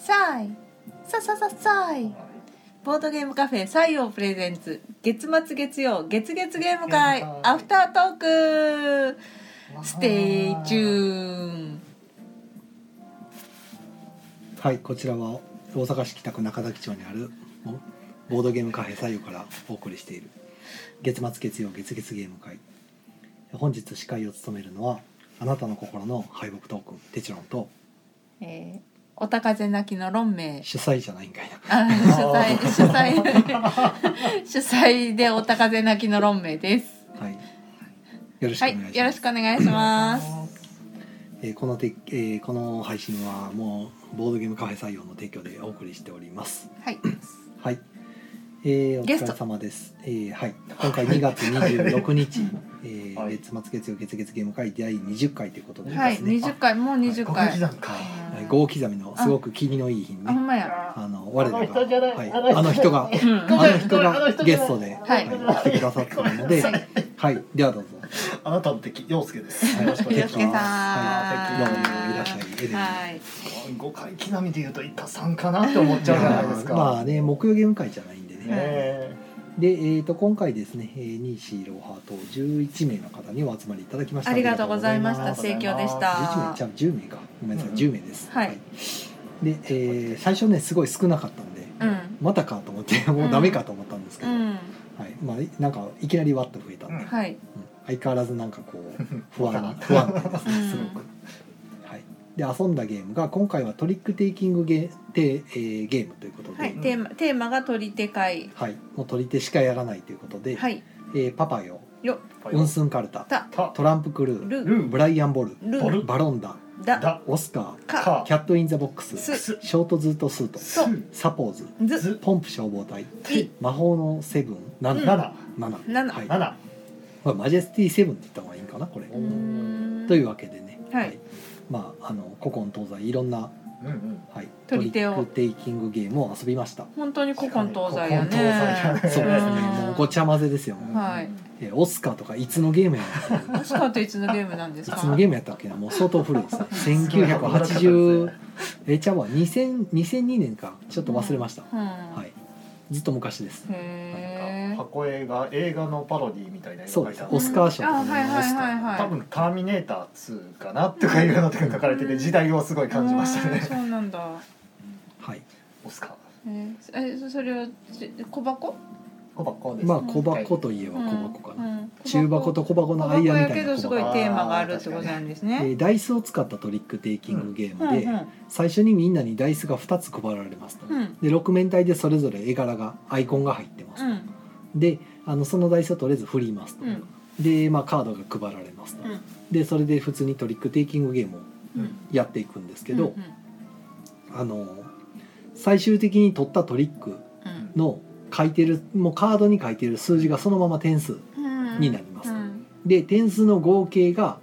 さいささささいボードゲームカフェ左右 presents。月末月曜月月ゲーム会。アフタートーク。 Stay tunedはい、こちらは大阪市北区中崎町にあるボボードゲームカフェ左右からお送りしている。月末月曜月月ゲーム会。本日司会を務めるのはあなたの心の敗北トークンテチロンとえー、おたかぜ泣きの論名。主催じゃないんかいな。あ主催 主催。主催でおたかぜ泣きの論名です。はい。よろしくはいお願いします、よろしくお願いします。えーこのて、えーこの配信はもうボードゲームカフェ採用の提供でお送りしております。はい。はい、えーおゲスト。疲れ様です、えーはい。今回2月26日、えーはい。月末月曜月月ゲーム会第20回ということでですね、はい。20回もう20回。はい、5刻みのすごく気味のいい日にあほねんまや。あの我らがあの人じゃないはい、あの人あの人がうん。あの人がゲストで、はい来てくださってるので、ははいい、ではどうぞ。あなたの敵陽介です。はい。よろしくお願いしま洋介さん。はい、どうもい。らっしゃい。エレンはいす5回刻みで言うと一過三かなって思っちゃうじゃないですか。まあね、木曜ゲーム会じゃないんでね。ねで、えー、と今回ですね、えー、ニーシーローハート11名の方にお集まりいただきました。ありがとうございました。盛況でし11名たじゃあ10名か。ごめんなさい、うん。10名です。はい。で、えー最初ねすごい少なかったんで、うん。またかと思ってもうダメかと思ったんですけど、うん。はい、まあなんかいきなりワッと増えたんで、うん。はい。うん。相変わらずなんかこう不安。不安定です。ねうん。すごく。はい、で遊んだゲームが今回はトリックテイキングゲーテ、えーゲームということで、はいテーマテーマが取り手会。はい、もう取り手しかやらないということで、はい。えーパパヨ、よ。ウンスンカルタ、トランプクルー、るルブライアンボル、ルバロンダ、だ。だ。オスカー、キャットインザボックス、ショートズートスート、サポーズ、ず。ずポンプ消防隊、い。魔法のセブン、ナナ、七。ナナ、七。はい、マジェスティセブンって言った方がいいんかなこれ。というわけでね、はいまああの古今東西いろんなうんうん。はいトリックテイキングゲームを遊びました。本当に古今東西やね。ね。そうですね。ん。もうごちゃ混ぜですよ。はい。えーオスカーとかいつのゲームやったオスカーといつのゲームなんですか？いつのゲームやったっけな。もう相当古いですね。1980えちゃうわ。2000 2002年か。ちょっと忘れました。うん。はい。ずっと昔です。箱映画映画のパロディみたいなそうです。書いてあるオスカー賞とかあはいはいのオスカー。はいはい多分「ターミネーター2」かなとかいうのとか書かれてて時代をすごい感じましたねうんそうなんだはい。オスカーえーえそそれをち小箱？小箱ですまあ小箱といえば小箱かな。うん。中箱と小箱の間みたいなやけどすごい。テーマがあるってことなんですえね。ーダイスを使ったトリックテイキングゲームで、うんうん最初にみんなにダイスが2つ配られますと、うん。で6面体でそれぞれ絵柄がアイコンが入ってますと、うん。であのそのダイスをとりあえず振りますと、うん。で、まあ、カードが配られますと、うん。でそれで普通にトリックテイキングゲームをうんやっていくんですけど、うんあの最終的に取ったトリックうんの書いてるもうカードに書いてる数字がそのまま点数うんになります。うん。で点数の合計が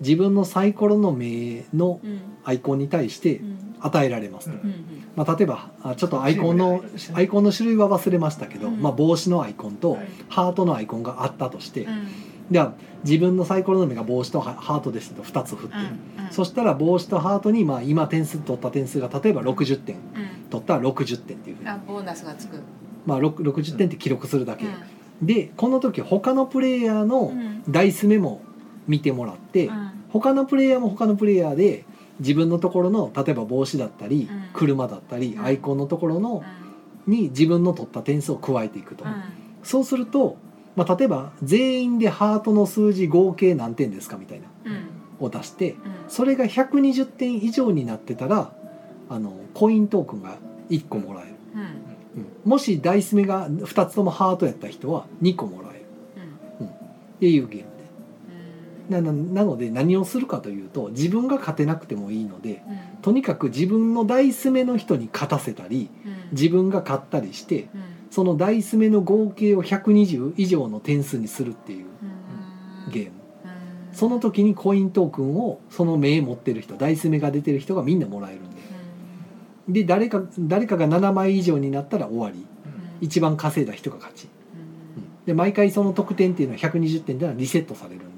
自分のサイコロの目のうん。アイコンに対してうん。与えられますと、うんうんまあ、例えばあちょっとアイコンのアイコンの種類は忘れましたけど、うん。まあ、帽子のアイコンとはい。ハートのアイコンがあったとして、うん。では自分のサイコロの目が帽子とハハートですと2つ振って、うんそしたら帽子とハートにまあ今点数取った点数が例えば60点。うん。取ったら60点っていうふうに。あボーナスがつく。まあ、6 60点って記録するだけ、うでこの時他のプレイヤーのん。ダイスメモ見てもらって、うん。他のプレイヤーも他のプレイヤーで自分のところの例えば帽子だったり、うん。車だったり、うん。アイコンのところのうに自分の取った点数を加えていくと、ん。そうすると、まあ、例えば全員でハートの数字合計何点ですかみたいなうん。を出してうん。それが120点以上になってたらあのコイントークンが1個もらえる、もしダイス目が2つともハートやった人は2個もらえる。うん。っていうゲームうん。でなななので何をするかというと自分が勝てなくてもいいのでうん。とにかく自分のダイス目の人に勝たせたりうん。自分が勝ったりしてうん。そのダイス目の合計を120以上の点数にするっていううん。ゲーム。うん。その時にコイントークンをその目持ってる人ダイス目が出てる人がみんなもらえるんでで誰か誰かが7枚以上になったら終わり。うん。一番稼いだ人が勝ち、で毎回その得点っていうのは120点ではリセットされるん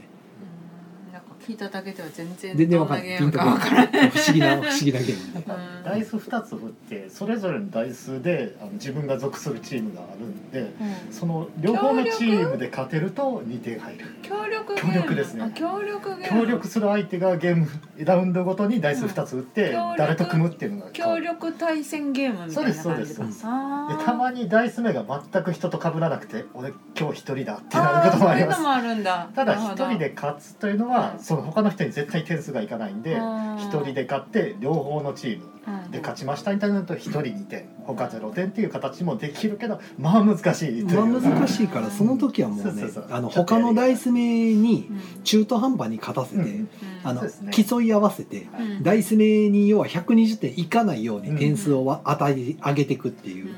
聞いただけでは全然全然どんわかんゲームかとこない。わからない不思議な不思議なゲーム。でうん。ダイス2つ振ってそれぞれのダイスであの自分が属するチームがあるんでうん。その両方のチームで勝てると2点入る。協力協力ですね。あ協力ゲーム。協力する相手がゲームラウンドごとにダイス2つ打って誰と組むっていうのが協る。力対戦ゲームみたいな感じそうですそうです。でたまにダイス目が全く人と被らなくて俺今日一人だってなることもあります。ーそういうのもあるんだ。ただ一人で勝つというのはうんその他の人に絶対点数がいかないんでうん一人で勝って両方のチームうんで勝ちましたみたいなのと一人2点他0点っていう形もできるけどまあ難しいという。まあ難しいからその時はもうね他のダイス目にうん。中途半端に勝たせて、うんあのね。競い合わせてうん。ダイス目に要は120点いかないように点数をわ与え上げていくっていううん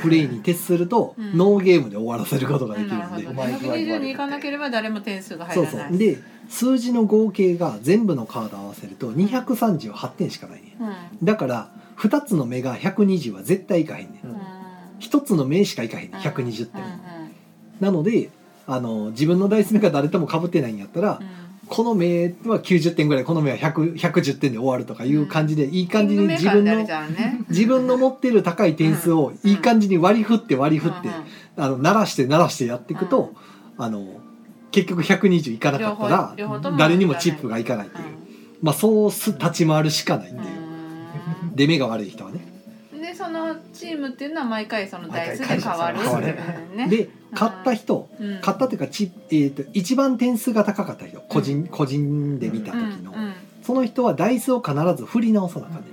プレーに徹すると、うん。ノーゲームで終わらせることができるんで、うまい具合に120にいかなければ誰も点数が入そうらない。そうで数字の合計が全部のカード合わせると238点しかないねうん。だから2つの目が120は絶対いかへんねん。うん。1つの目しかいかへんねん。120点、うんなのであの自分のダイス目が誰とも被ってないんやったら、うんこの目は90点ぐらいこの目は100 110点で終わるとかいう感じで、いい感じに自分の自分の持ってる高い点数をいい感じに割り振って割り振って、うんあの鳴らして鳴らしてやっていくと、あの結局120いかなかったら誰にもチップがいかないっていう、まあそうす立ち回るしかないっていう、うん。出目が悪い人はね。でそのチームっていうのは毎回そのダイスで変わるわねで勝った人うん。勝ったというかち、えー、と一番点数が高かった人個人,、個人で見た時の、うんうんその人はダイスを必ず振り直さなあかんね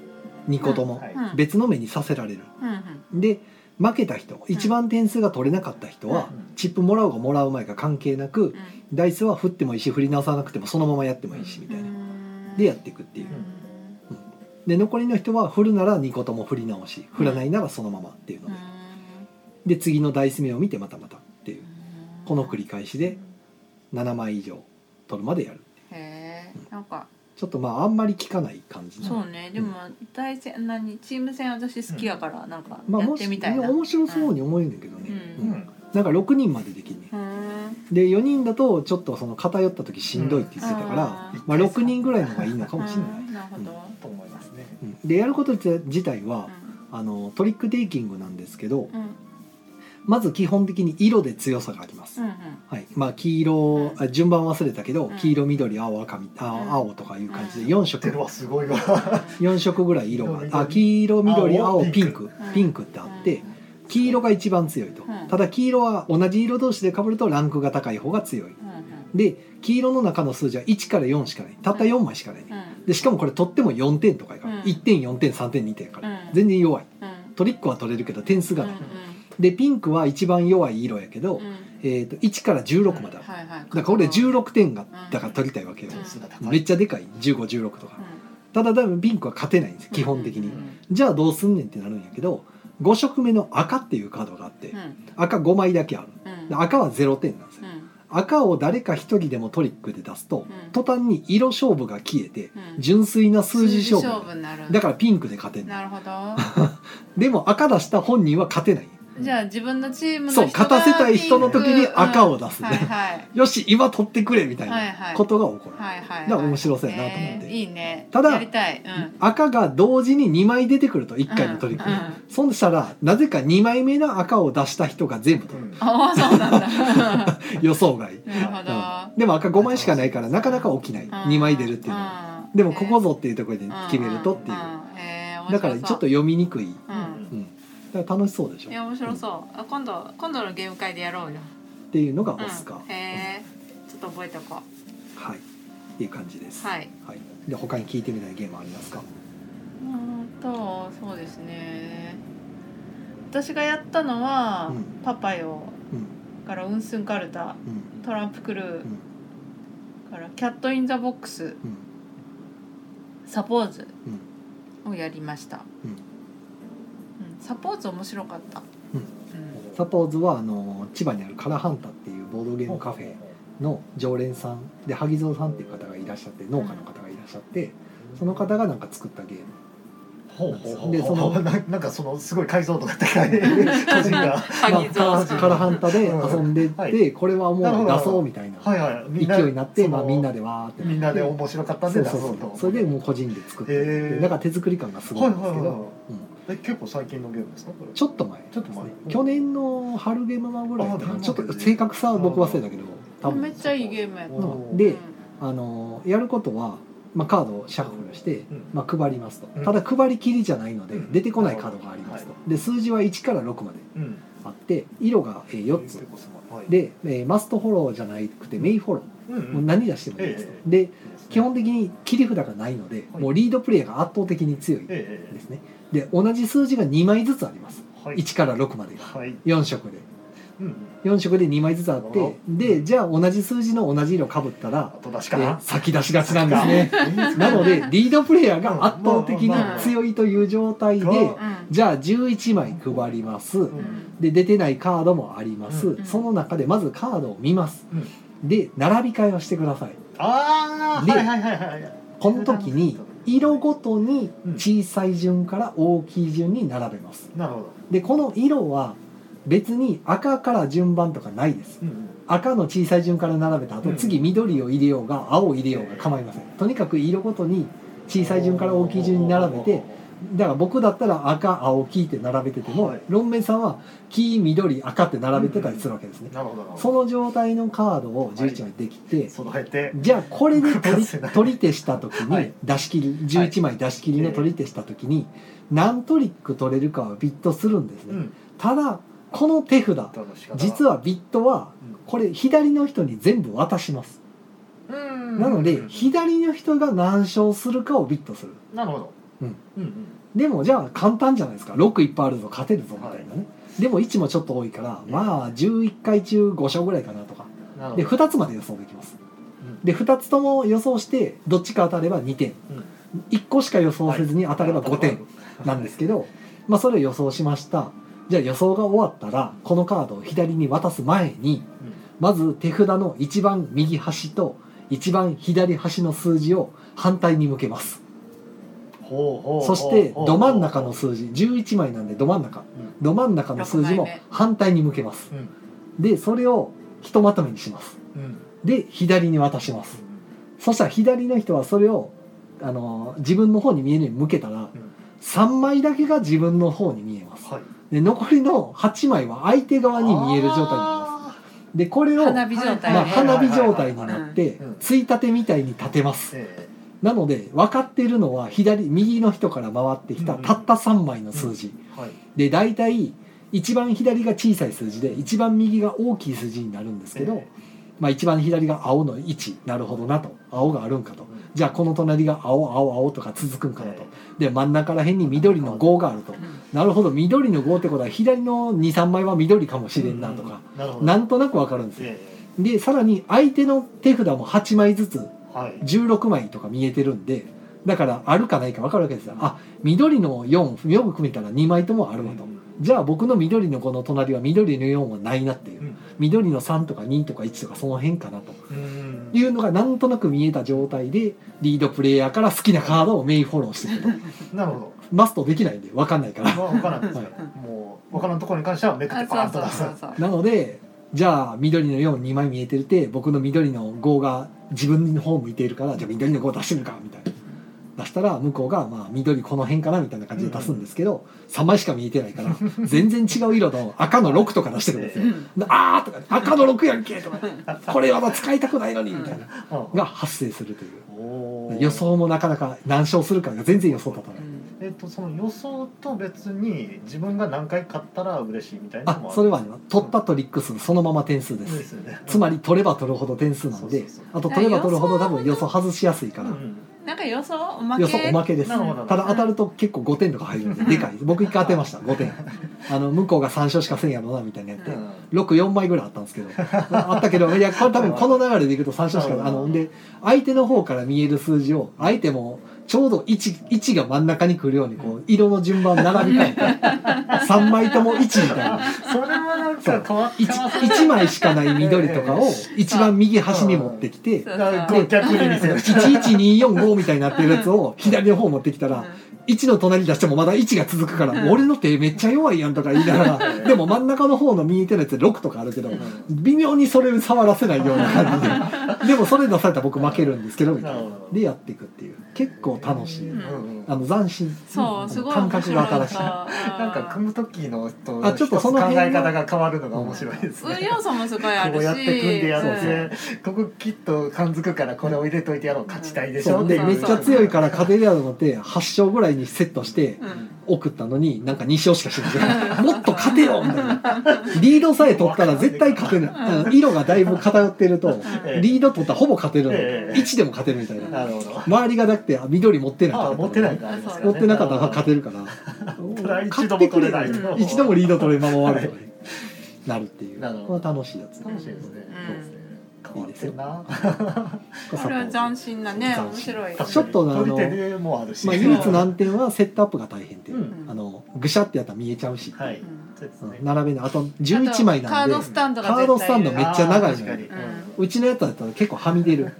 2個とも、別の目にさせられる。うんで負けた人一番点数が取れなかった人は、うん。チップもらおうがもらう前か関係なくうん。ダイスは振ってもいいし振り直さなくてもそのままやってもいいしみたいな、でやっていくっていうで残りの人は振るなら2個とも振り直し振らないならそのままっていうのうん。でで次のダイス目を見てまたまたっていう。この繰り返しで7枚以上取るまでやるへえ。なんか。ちょっとまああんまり効かない感じの。そうね。でも大戦何チーム戦私好きやからなんかまあやっもしてみたいな。面白そうに思えるんだけどね、うん。うん。なんか6人までできるねうんで4人だとちょっとその偏った時しんどいって言ってたから、うん。まあ、6人ぐらいの方がいいのかもしれない、うん。なるほど。と思いますでやること自体は、あのトリックテイキングなんですけどうん。うんまず基本的に色で強さがあります、うんはい。まあ、黄色あ順番忘れたけど、うん。黄色緑青赤みあうん。青とかいう感じで4色。出るわすごいわ。4色ぐらい色が緑。あ黄色緑青青ピンク。ピンク。ピンクってあって黄色が一番強いと。うん。ただ黄色は同じ色同士で被るとランクが高い方が強い。うんで黄色の中の数字は1から4しかない。たった4枚しかない。ねうんでしかもこれ取っても4点とかやから、うん。1点4点3点2点やから、うん。全然弱い。うん。トリックは取れるけど点数がない、うんでピンクは一番弱い色やけど、えー、と1から16まである、だから俺16点がうんだから取りたいわけよ、うん点数が高いめっちゃでかい。1516とか、ただ多分ピンクは勝てないんですよ基本的に、うんじゃあどうすんねんってなるんやけど5色目の赤っていうカードがあって、うん。赤5枚だけある。うん。で赤は0点な赤を誰か一人でもトリックで出すと、ん。途端に色勝負が消えて、うん。純粋な数字勝負になる。だからピンクで勝てんのなるほどでも赤出した本人は勝てないじゃあ自分のチームのそう勝たせたい人の時に赤を出すうんはいはい。よし今取ってくれみたいないことが起こる、はいはいはい。だから面白そうやなと思って。えーいいね。ただうん。赤が同時に2枚出てくると1回のトリック、うんうんそしたらなぜか2枚目の赤を出した人が全部取る。ああそうなんだ。予想外。なるほど。うん。でも赤5枚しかないからなかなか起きない。2枚出るっていうのは。はでもここぞっていうところで決めるとっていう。だからちょっと読みにくい、うん楽しそうでしょ。いや面白そう。あ今度今度のゲーム会でやろうよ。っていうのがオスカー、うん。へえ。ちょっと覚えておこはい。っていう感じです、はい。はい、で他に聞いてみたいゲームありますか？ううんとそうですね。私がやったのは、うん。パパヨうん。からウンスンカルタうん。トランプクルー、うん。からキャットインザボックス。うん。サポーズうん。をやりました、うんうんサポーズ面白かった、うん。うん。サポーズはあの千葉にあるカラハンタっていうボードゲームカフェの常連さんで萩蔵さんっていう方がいらっしゃって農家の方がいらっしゃってその方がなんか作ったゲーム。ほうほうほう。でそのな なんかそのすごい解像度が高い。個人が。カラハンタで遊んでって、はいこれはもう出そうみたいなはいはい。みん勢いになって、まあ、みんなでわーってみんなで面白かったんで出そうそうそうそう。とそれでもう個人で作ってってへー。だから手作り感がすごいんですけど、はいはいはい。うんえ結構最近のゲームですか？これ。ちょっと前。ちょっと前。去年の春ゲームマぐらいだったかあなちょっと正確さは僕忘れたけど多分。めっちゃいいゲームやった。であのやることは、まあ、カードをシャッフルして、うん。まあ、配りますと。うん。ただ配りきりじゃないのでうん。出てこないカードがありますと。で数字は1から6までうん。あって色がえー4つ。で、えーマストフォローじゃなくてメインフォロうん。ーもう何出してもいいですと。え。で基本的に切り札がないのではい。もうリードプレイヤーが圧倒的に強いでええすねで同じ数字が2枚ずつあります。はい。1から6までが。はい。4色で。うん4色で2枚ずつあってでじゃあ同じ数字の同じ色かぶったら後出しえーか。な先出しがちなんですね。なのでリードプレイヤーが圧倒的に強いという状態でじゃあ11枚配ります。うん。で出てないカードもあります、うんその中でまずカードを見ます。うん。で並び替えをしてください。でああはいはいはいはいこの時に色ごとに小さい順から大きい順に並べます。なるほど。でこの色は別に赤から順番とかないです。うん赤の小さい順から並べた後、うん次緑を入れようが青を入れようが構いません。とにかく色ごとに小さい順から大きい順に並べてだから僕だったら赤青黄って並べてても、はい。ロンメイさんは黄緑赤って並べてたりするわけですね、なるほどなるほど。その状態のカードを11枚できて、そのへてじゃあこれで取り 取り手した時に、はい。出し切り11枚出し切りの取り手した時に、何トリック取れるかはビットするんですね、うん。ただこの手札実はビットはこれ左の人に全部渡します。うん。なのでうん。左の人が何勝するかをビットする。なるほど。うんうんでもじゃあ簡単じゃないですか。6いっぱいあるぞ勝てるぞみたいなね、でも1もちょっと多いからまあ11回中5勝ぐらいかなとか。でなるほど。2つまで予想できます。うん。で2つとも予想してどっちか当たれば2点。うん。1個しか予想せずに当たれば5点なんですけど、まあ、それを予想しました。じゃあ予想が終わったらこのカードを左に渡す前にまず手札の一番右端と一番左端の数字を反対に向けますそしてほうど真ん中の数字。11枚なんでど真ん中。ど真ん中の数字も反対に向けます。うん。でそれをひとまとめにします。うん。で左に渡します。そしたら左の人はそれをあの自分の方に見えるように向けたらうん。3枚だけが自分の方に見えます。はい。で残りの8枚は相手側に見える状態になります。でこれを花火状態ま花火状態になってうん。ついたてみたいに立てます。えなので分かってるのは左右の人から回ってきたうんたった3枚の数字。えはい。で大体一番左が小さい数字で一番右が大きい数字になるんですけど、えまあ、一番左が青の1なるほどなと青があるんかと。うん。じゃあこの隣が青青青とか続くんかなと。えで真ん中ら辺に緑の5があると。なるほど緑の5ってことは左の23枚は緑かもしれんなとか。なんとなく分かるんですよ。えでさらに相手の手札も8枚ずつ16枚とか見えてるんでだからあるかないか分かるわけですよ。あ緑の4よく組めたら2枚ともあるわと。じゃあ僕の緑の5の隣は緑の4はないなっていう。うん。緑の3とか2とか1とかその辺かなと。うん。いうのがなんとなく見えた状態でリードプレイヤーから好きなカードをメインフォローしていくと。なるほマストできないんで分かんないから。ど分からんですよ。はもう分からんところに関してはめくってあパーンと出すそう。そうそうそうなのでじゃあ緑の42枚見えてるって僕の緑の5が自分の方向いているからじゃあ緑の5出してみるかみたいな。出したら向こうがまあ緑この辺かなみたいな感じで出すんですけど3枚しか見えてないから全然違う色の赤の6とか出してくるんですよ。であーとか赤の6やんけとか。これはまだ使いたくないのにみたいな。うん。が発生するという。予想もなかなか何勝するかが全然予想立たない。えっとその予想と別に自分が何回勝ったら嬉しいみたいなのもあそれはね取ったトリック数そのまま点数でですね。つまり取れば取るほど点数なんでそうそうあと取れば取るほど多分予想外しやすいから。うんなんか予想？おまけ？予想おまけです。ただ当たると結構5点とか入るんででかいです僕一回当てました5点。あの向こうが3勝しかせんやろなみたいなやってうん。64枚ぐらいあったんですけど。あったけどいやこれ多分この流れでいくと3勝しかあので相手の方から見える数字を相手もちょうど位置位置が真ん中に来るようにこう色の順番並び替えて3枚とも1みたいな。それはなんか変わってます 1, 枚しかない緑とかを一番右端に持ってきてそうなんかこう逆に見せる。11245みたいになってるやつを左の方持ってきたら1の隣に出してもまだ1が続くからうん。俺の手めっちゃ弱いやんとか言いながらでも真ん中の方の見えてるやつ6とかあるけど微妙にそれ触らせないような感じで。でもそれ出されたら僕負けるんですけどみたいな。でやっていくっていう結構楽しい。うん。あの斬新。そうすごい感覚が新しい。なんか組む時のとあちょっとその考え方が変わるのが面白いですね。運要素もすごいあるし。こうやって組んでやっそうて、ここきっと感づくからこれを入れといてやろう。勝ちたいでしょ？でめっちゃ強いから勝てるやろうって8勝ぐらいにセットしてうん。送ったのになんか2勝しかしてない。もっと勝てよみたいな。リードさえ取ったら絶対勝てるうん。色がだいぶ偏ってるとええ。リード取ったらほぼ勝てるの。ええ。1でも勝てるみたいな。なるほど。周りがだってあ緑持ってないあ持ってないからね。持ってなかったら勝てるから。一度も取れない勝ってくれ一度もリード取れまま終わるとかねなるっていう。これ楽しいやつ楽しいですね。うん。そうですね。変わってる。な。これは斬新なね面白い。ちょっとあの。まあ唯一難点はセットアップが大変っていう、うん。あのぐしゃってやったら見えちゃうし。並べない。あと11枚なんで。カードスタンドがカードスタンドめっちゃ長いのよ。あー確かに。うん。うちのやつだったら結構はみ出る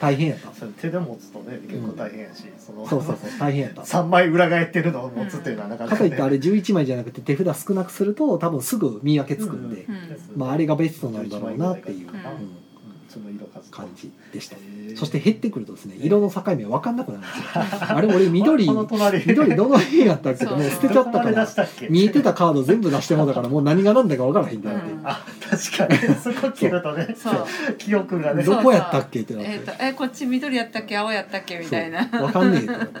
大変やった。それ手で持つとね結構大変やし、そのそうそうそう大変やった。三枚裏返ってるのを持つっていうのはなかなか、ね。かといってあれ11枚じゃなくて手札少なくすると多分すぐ見分けつくんで、うんまああれがベストなんだろうなっていう、うんうんその色数と感じでした。そして減ってくるとですね色の境目分かんなくなるんですよ。あれ俺緑。この隣。緑どの辺やったっけ？どもう捨てちゃったから。見えてたカード全部出してもうだからもう何が何だか分からへんってなって、うん。あ確かに。そこ切るとね。そう。記憶がね。どこやったっけってなって。えっとえこっち緑やったっけ？青やったっけ？みたいな。分かんねえってなって。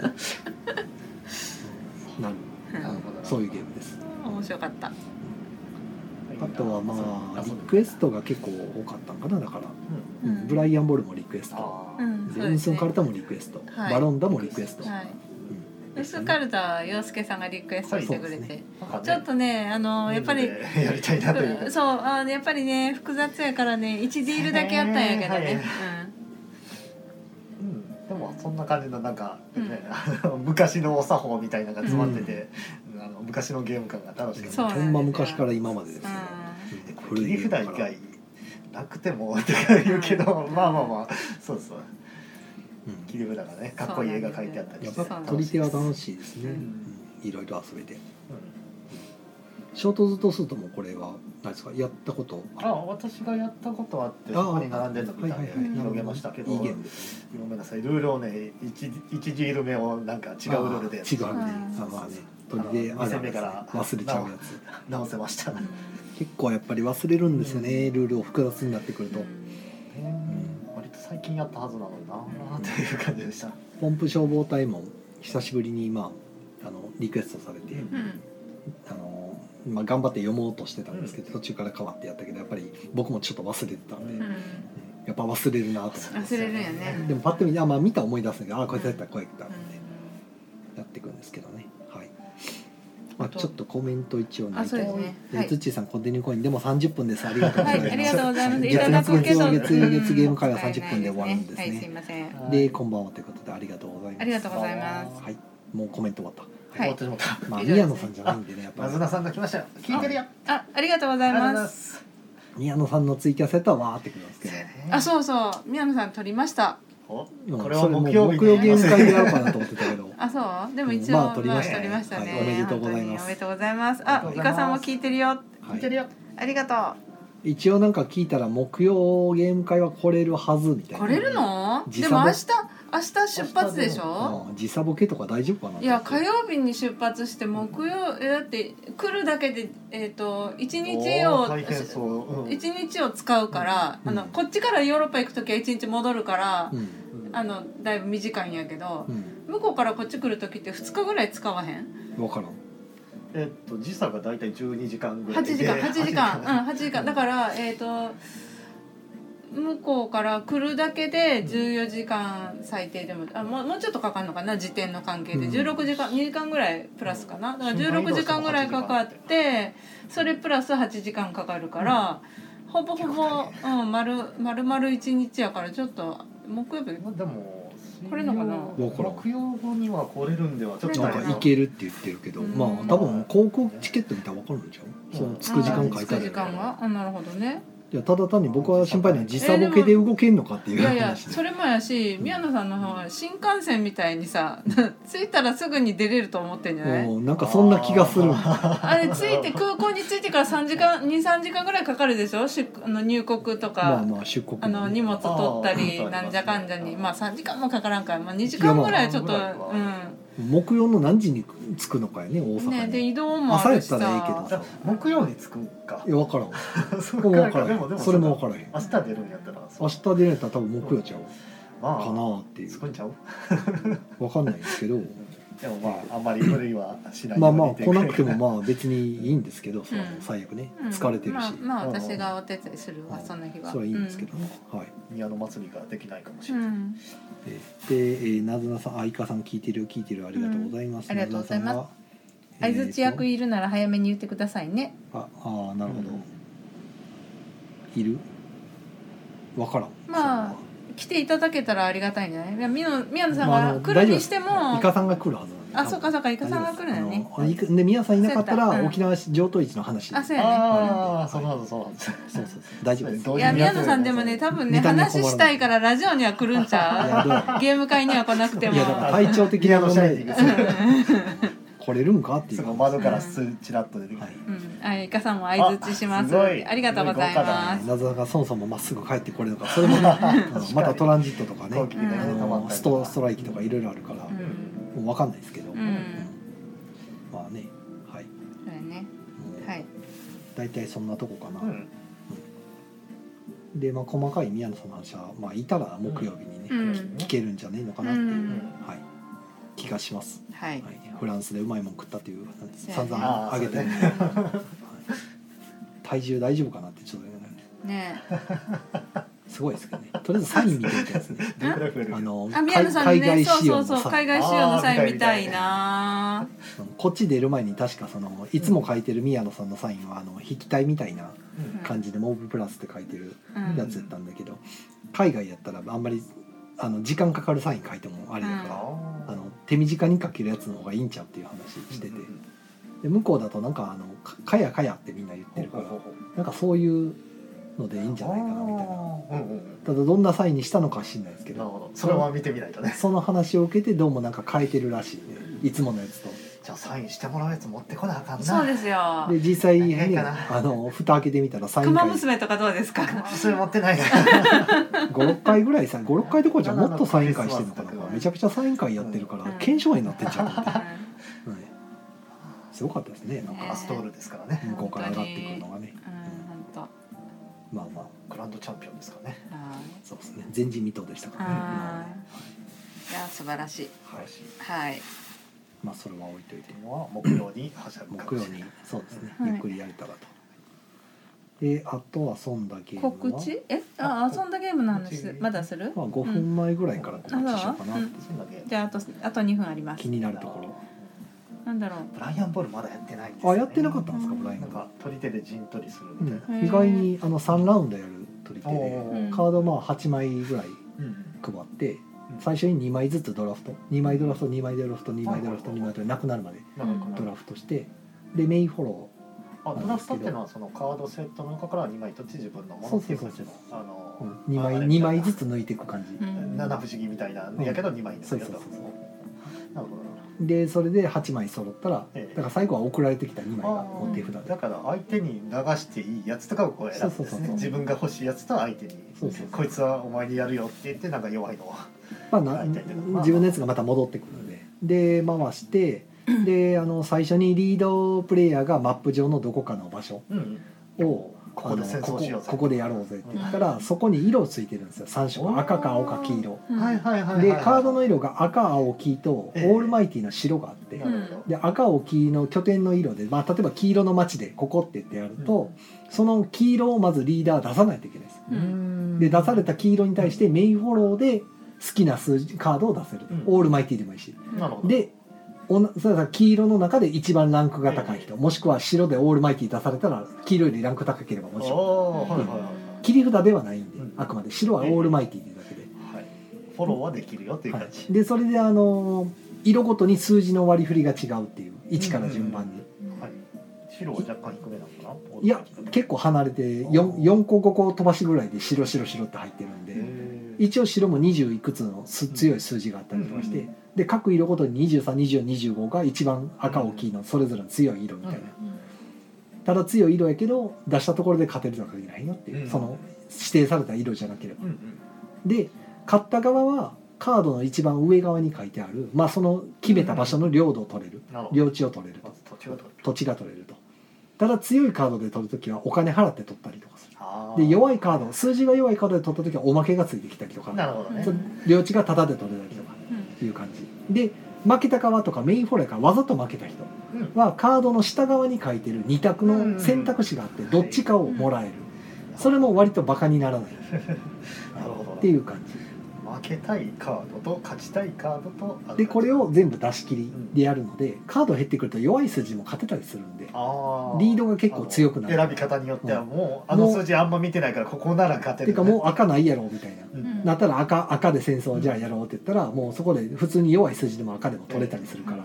なるなるほど。そういうゲームです。面白かったあとはまあリクエストが結構多かったんかなだから、うん。うん。ブライアン・ボルもリクエスト。あー。うん。でウンスン・カルタもリクエスト、はい。バロンダもリクエスト、はい。うん。ウスカルタは洋介さんがリクエストしてくれて、ちょっとねあのやっぱりやりたいなという。うんそうあのやっぱりね複雑やからね1ディールだけやったんやけどね、うん、でもそんな感じのなんか、ねあの昔のお作法みたいなのが詰まってて、あの昔のゲーム感が楽しかったそうなんですよほんま昔から今までですよ、う。切古いり札以外なくてもとか言うけど、まあまあまあ。そうそう。うん。切り札がねかっこいい絵が描いてあったりして。やっぱ取り手は楽しいですね、いろいろ遊べてうんショートズとスートもこれは何ですかやったことあ私がやったことあってあそこに並んでるの見たんではいはいはい。広げましたけどいいゲームですごめんなさいルールをね一一ジール目をなんか違うルールで違うんでうんあまあね。取り手あるある二戦目から忘れちゃうやつ。直せました、ん。ね結構やっぱり忘れるんですよね、ルールを複雑になってくると、割と最近やったはずなのになっていう感じでした、ポンプ消防隊も久しぶりにまああのリクエストされて、うんうん。あのまあ、頑張って読もうとしてたんですけど、途中から変わってやったけどやっぱり僕もちょっと忘れてたんで、やっぱ忘れるなと思って。忘れるんやね。でもパッと見まあ見たら思い出すんだけどあこいつやったこいつやったってうやっていくんですけどね。はい、まあ、あとちょっとコメント一応んあそうですね。はい。さんコンティニューコイン。でも30分です。ありがとうございます、はいありがとうございます。い月ただくけど月月月ゲーム会はうん30分で終わるんですね。はいすいません。でこんばんはということでありがとうございます。ありがとうございますはい。もうコメント終わった。はい終わってしまったまあ宮野さんじゃないんでねやっぱり。なずなさんが来ましたよ聞いてるよ。あありがとうございまます。す宮野さんのツイキャスやったらわーってくるんですけど。あそうそう。宮野さん撮りました。これは木曜日木曜ゲーム会でやろううかなと思ってたけど。あそう。でも一応、まあ撮りましたね。おめでとうございます。おめでとうございます。あいます。あイカさんも聞いてるよ。はい、聞いてるよ。ありがと一応なんか聞いたら木曜ゲーム会は来れるはずみたいうな。来れるの？でも明日明日出発でしょ？うん時差ボケとか大丈夫かな？いや火曜日に出発して木曜えだって来るだけでえっ、と一日をおー大変そう、うん。一日を使うから、うん。あのこっちからヨーロッパ行く時は一日戻るから、うん。あのだいぶ短いんやけどう、ん。向こうからこっち来る時って2日ぐらい使わへん？分からん。えっと時差が大体12時間ぐらい8で時間8時間。うん8 8時間。だからえっ、と向こうから来るだけで14時間最低でもあもうもうちょっとかかるのかな時点の関係で。うん。16時間2時間ぐらいプラスかな。だから16時間ぐらいかかってそれプラス8時間かかるから、ほぼほぼ、うん、丸丸々1日やからちょっと木曜日？まあでも水来れるのかな？木曜には来れるんではちょっとなんか行けるって言ってるけど、うん。まあ多分航空チケット見たら分かるんちゃうその着く時間書いてある着く時間が？あなるほどねいやただ単に僕は心配なのは時差ボケで動けんのかっていういやいや話でそれもやし宮野さんの方は新幹線みたいにさ 着いたらすぐに出れると思ってんじゃない？なんかそんな気がするあれ着いて空港に着いてから3時間23時間ぐらいかかるでしょ？出あの入国とか、まあまあ出国あの荷物取ったりなんじゃかんじゃに。まあ3時間もかからんから、まあ、2時間ぐらいちょっといやまあ木曜の何時に着くのかやね大うん阪に、ねで移動もあるしさ。朝やったらええけど。あ木曜に着くんか。いや分からん。そもう分からへんそれも分からへん。明日出るんやったら明日出るんやったら多分木曜ちゃうまあかなっていう。着くんちゃう？分かんないですけどでもまああんまり無理はしないまあまあ来なくてもまあ別にいいんですけどそれはもううん。最悪ね。うん。疲れてるし、まあ、まあ私がお手伝いするわうんそんな日は。それはいいんですけどね、はい。宮の祭りができないかもしれない、うん、で、えー、なずなさん、あいかさん聞いてる聞いてるありがとうございます。うん。ありがとうございます。相づち役えーいるなら早めに言ってくださいね。とあ、あーなるほど。うん。いる？わからん。まあ来ていただけたらありがたいんじゃない？いや宮野宮野さんが来るにしても、イカさんが来るはず。あそうかそうかイカさんが来るんだね。あのいかで、宮さんいなかったら、沖縄市上等市の話。あそうやね。ああそうなんで。すそうなんですそうそうそう、大丈夫です。どういや宮野さんでもね多分ね話したいからラジオには来るんちゃどうゲーム会には来なくても。いや、だから体調的な問題来れるんかっていう。窓からすちらっと出てきて、はい。うん、あイカさんも相づちします。ありがとうございます。な。ぜならそもそもまっすぐ帰ってこれるのか、それもね、あ のまたトランジットとかね。ストストライキとかいろいろあるから、うん。もう分かんないですけど、うん。まあねはい。そうやはい。大体そんなとこかな、うん。で、まあ、細かい宮野さん。の話は、まあ、いたら木曜日にね、うん聞けるんじゃねえのかなっていう、うんはい、気がします、はいはい、フランスでうまいもん食ったっていう散々あげて、あーはい。体重大丈夫かなってちょっとね。ねすごいですけどね。とりあえずサイン見てみたいですね。あのあ宮野さんの海ね外仕様の海外仕様のサインみたいな。こっち出る前に確かそのいつも書いてる宮野さんのサインはあの筆記体みたいなうん。感じでモブプラスって書いてるうん。やつやったんだけど海外やったらあんまりあの時間かかるサイン書いてもあれだから、ああの手短に書けるやつの方がいいんちゃうっていう話してて、で向こうだとなんかあのかかやかやってみんな言ってるからなんかそういうのでいいんじゃないかなみたいな。うんうんただどんなサインにしたのかは知んないですけどなるほど。それは見てみないとね。その話を受けてどうもなんか変えてるらしいねいつものやつと。じゃあサインしてもらうやつ持ってこなあかんな。そうですよ。で実際何がいいねかな。あの蓋開けてみたらサイン熊会娘とかどうですか？それ持ってないな56 回ぐらいさ56回どころじゃもっとサイン会してるのかなめちゃくちゃサイン会やってるからうん検証員になってんちゃうと思って、すごかったですね。なんね。かアストールですからね。向こうから上がってくるのがね。まあまあ。グランドチャンピオンですからね。そうですね。前人未到でしたからね。はい。いや素晴らしい。はい。はい。まあそれは置いといて。のは木曜にはしゃぐか木曜もしれない。にそうですね、はい。ゆっくりやれたらとであとは遊んだゲームは？告知？え？あ遊んだゲームの話すまだする？まあ5分前ぐらいから告知しようかな、うん。うそんじゃああとあと2分あります。気になるところ。なんだろう。ブライアンボールまだやってないね。あやってなかったんですかうんブラインなんか取り手で陣取りするみたいな、うん、意外にあの3ラウンドやる取り手でカードまあ8枚ぐらいうん配って最初に2枚ずつドラフト。2枚ドラフト2枚ドラフト2枚ドラフト2枚ドラフトなくなるまでドラフトしてでメインフォロあドラフトっていうのはそのカードセットの中から2枚取って自分のものっていう感じのあー、の、うん、2枚あれ2枚ずつ抜いていく感じ、うん。七不思議みたいなやけど2枚になるやつそうそうそう。なるほどでそれで8枚揃ったらええ。だから最後は送られてきた2枚があ持って札で。だから相手に流していいやつとかをこう選ぶんでうそうそうそう。ね自分が欲しいやつと相手に。そうそうそう。こいつはお前にやるよって言ってなんか弱いのをまあな自分のやつがまた戻ってくるので。で回してであの最初にリードプレイヤーがマップ上のどこかの場所うん。をここで戦争しようここでやろうぜって言ったら、そこに色ついてるんですよ。3色。赤か青か黄色。でカードの色が赤青黄とオえ。えールマイティの白があって、で赤青黄の拠点の色で、まあ、例えば黄色の街でここって言ってやると、その黄色をまずリーダー出さないといけないですうん。で出された黄色に対してメインフォローで好きな数字カードを出せる、うん。オールマイティでもいいし。なるほど。でおなそれから黄色の中で一番ランクが高い人。もしくは白でオールマイティ出されたら黄色よりランク高ければもちろん。はいはいはい。切り札ではないんで、うん。あくまで白はオールマイティっていうだけで、はい。フォローはできるよっていうは感じ、い、でそれであの色ごとに数字の割り振りが違うっていう1から順番に、はい、白は若干低めなのかな？いや結構離れて 4, 4個5個飛ばしぐらいで白白白って入ってるんで、へ一応白も20いくつのす強い数字があったりとかして、うんで各色ごとに232425が一番赤大きいのそれぞれの強い色みたいな、うんただ強い色やけど出したところで勝てるとは限らないよっていう、うん。その指定された色じゃなければ。で勝った側はカードの一番上側に書いてある、まあ、その決めた場所の領土を取れる、領地を取れると。土地が取れると。ただ強いカードで取るときはお金払って取ったりとかする。あで弱いいカード数字が弱いカードで取った時はおまけがついてきたりとか。ね。領地がタダで取れたりとか。うんいう感じ。で負けた側とかメインフォローやからわざと負けた人うん。はカードの下側に書いてる2択の選択肢があってどっちかをもらえる。それも割とバカにならない。っていう感じ負けたいカードと勝ちたいカードとでこれを全部出し切りでやるのでカード減ってくると弱い数字も勝てたりするんであリードが結構強くなる。選び方によってはもうあの数字あんま見てないからここなら勝てる。ていうかもう赤ないやろみたいな。うん。うんなったら赤赤で戦争じゃあやろうって言ったらもうそこで普通に弱い数字でも赤でも取れたりするから、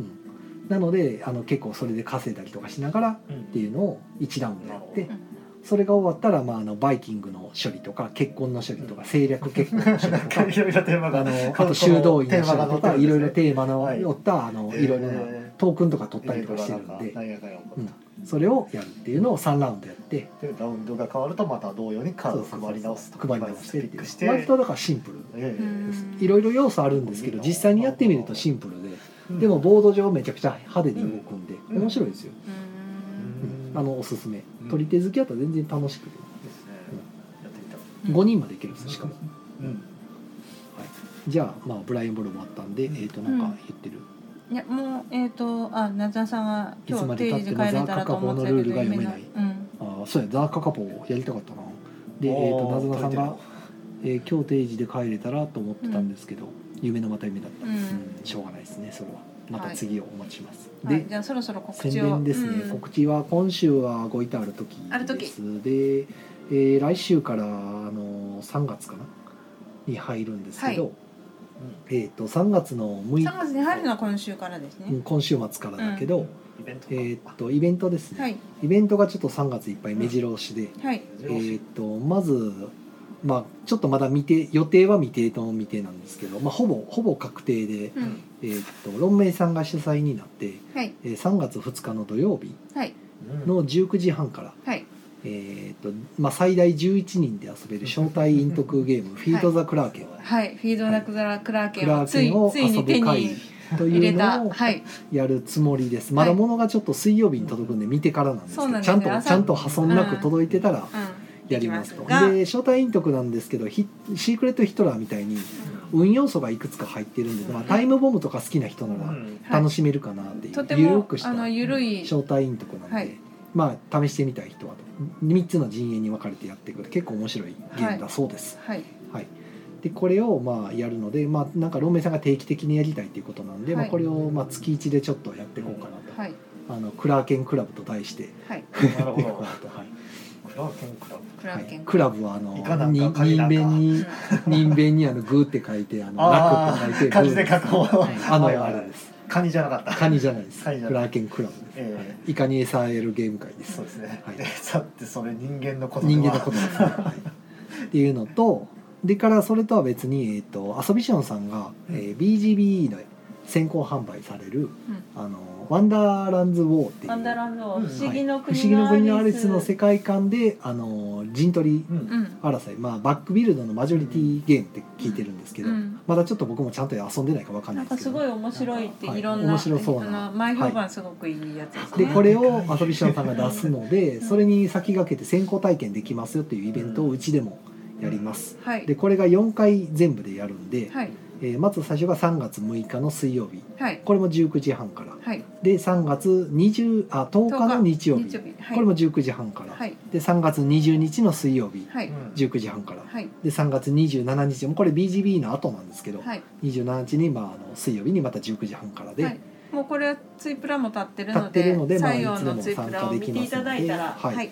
うん、なのであの結構それで稼いだりとかしながらうんっていうのを1ラウンドやってうんそれが終わったら、まあ、あのバイキングの処理とか結婚の処理とか政略結婚の処理とか かいろいろテーマがあのあと修道院の処理とかいろいろーテーマのはい。寄ったあのいろい。ろなトークンとか取ったりとかしてるんでなん。それをやるっていうのを3ラウンドやってでラウンドが変わるとまた同様にカードを配り直すと配り直してっていう。割とだからシンプルええ。うんいろいろ要素あるんですけど実際にやってみるとシンプルででもボード上めちゃくちゃ派手に動くんでうん。面白いですよ、あのおすすめ。うん。取り手好きだったら全然楽しくて。ですね。やってみたうん。5人までいけるんですしかも、うん。はい、じゃあまあブライアン・ボール終わったんでえっ、ー、となんか言ってる、いやもうえっ、とあ夏田さんは今いつまで日定時で帰れたらと思ってたけど経ってもザーカカポのルールが読めない。うん。ああそうやザーカカポやりたかったな。でえっ、ー、となずなさんが、えー今日定時で帰れたらと思ってたんですけど、夢のまた夢だった、うん。しょうがないですねそれは。また次をお待ちします、はい、でじゃあそろそろ告宣知を。伝ですね、うん。告知は今週はごいたある時ある時。ですで、えー来週からあの3月かな？に入るんですけど、はい。えっ、と3月の6 3日月に入るのは今週からですね、うん今週末からだけど、イベントえーっとイベントですね、はい。イベントがちょっと3月いっぱい目白押しで、はい。えーっとまずまあちょっとまだ未定予定は未定と未定なんですけど、まあ、ほぼほぼ確定で、うん。えーっと論明さんが主催になって、はい。えー3月2日の土曜日はい。の19時半から、はい。えーっとまあ、最大11人で遊べる招待陰徳ゲーム 「フィード・ザ・クラーケン」はい。フィードザラクラーケクランをついーケンを遊ぶ会というのをた。はい。やるつもりです。まだ物がちょっと水曜日に届くんで見てからなんですけどちゃんとちゃんと破損なく届いてたらうんやりますと。で招待陰徳なんですけどヒシークレットヒトラーみたいに運要素がいくつか入ってるんで、まあ、タイムボムとか好きな人ならうん。楽しめるかなっていう、とてゆるもくしたあのゆるい。招待陰徳なんで、はい。まあ試してみたい人は3つの陣営に分かれてやっていく結構面白いゲームだそうです。はい。はい。でこれをまあやるので、まあ、なんかロメさんが定期的にやりたいっていうことなんで、はい。まあ、これをまあ月1でちょっとやっていこうかなと、はい。あのクラーケンクラブと題して。はい。やっていこうかなと、はいクラーケンクラブ。はいクラブはあの人弁にうん人弁にあのグーって書いてあのあ楽って書いてあ漢字で書こう。はい。あのあれですカニじゃなかった。カニじゃないです。クラーケンクラブです、ええ。はい。イカに餌あげるゲーム会です。そうですね、はい。でだってそれ人間のこと人間のことです。ね、はい、っていうのとでからそれとは別に、えっとアソビションさんが、えー BGB の先行販売されるあのワンダーランズ・ウォーっていう。ワンダーランドうん。不思議の不国思議の国のアリスの世世界観であの陣取り争い、まあ、バックビルドのマジョリティゲームって聞いてるんですけど、うん。まだちょっと僕もちゃんと遊んでないかわかんなないんかですけど。すごい面白いってはい。いろんな面白そう前評判すごくいいやつですね。でこれを遊びションさんが出すのでそれに先駆けて先行体験できますよっていうイベントをうちでもやります。はい。でこれが4回全部でやるんで、はいえーまず最初が3月6日の水曜日。はい。これも19時半から。はい。で3月20あ10日の日曜日。日曜日。はい。これも19時半から、はい。で3月20日の水曜日。はい。うん19時半から。はい。で3月27日もこれ BGB の後なんですけど、はい。27日に、まあ、あの水曜日にまた19時半からで、はい。もうこれはツイプラも立ってる立のでってるので、まあ、いつでも参加できますので、はい。はい。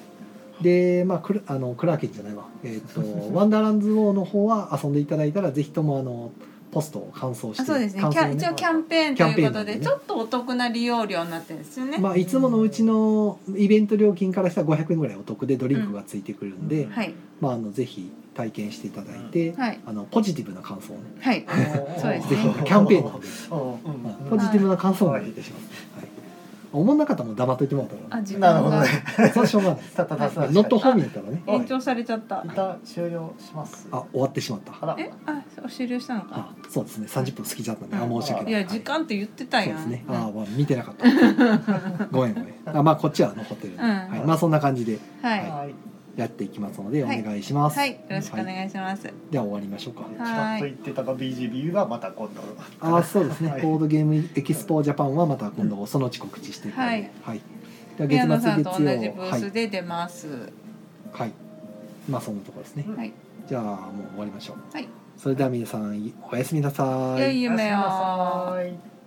でまあクラあのクラーケンじゃないわ。えっ、とワンダーランズウォーの方は遊んでいただいたらぜひともあのポストを完走してあそうですね。感想をキャン一応キャンペーンということで、ね。ちょっとお得な利用料になってるんですよね、まあ、いつものうちのイベント料金からしたら500円ぐらいお得でドリンクがついてくるんで、うんはい。まあ、あのぜひ体験していただいて、はい。あのポジティブな感想をねはい。そうですね。ぜひキャンペーンなんで、うんまあポジティブな感想をお願いいたします、はい、思んなかったらもう黙っといてもらったらあ時間が。なるほどね。それはしょうがない。たたたたノットホーミーやったらね。延長されちゃった。一旦終了しますあ終わってしまった。え？あ終了したのか。あそうですね。30分過ぎちゃったんで、あうん。申し訳ない。いや時間って言ってたやん。そうですね。うん。ああ、まあ、見てなかった。ごめんごめん。あ、まあ、こっちは残ってるんで、うん。はい、まあ、そんな感じで。はい。はいやっていきますので、おはい願いします。はいよろしくおい。願いします、では、終わりましょうか。ちらっと言ってたが BGB はまた今度ああ、そうですね。はいボードゲームエキスポジャパンは、また今度そのうち告知してはい。はい。で宮野はさんと同じブはいースで出ます、はい。まあ、そんなところですね。はいじゃあ、もう終わりましょう。はいそれでは、皆さん、おやすみなさい。良い夢をおやすみなさい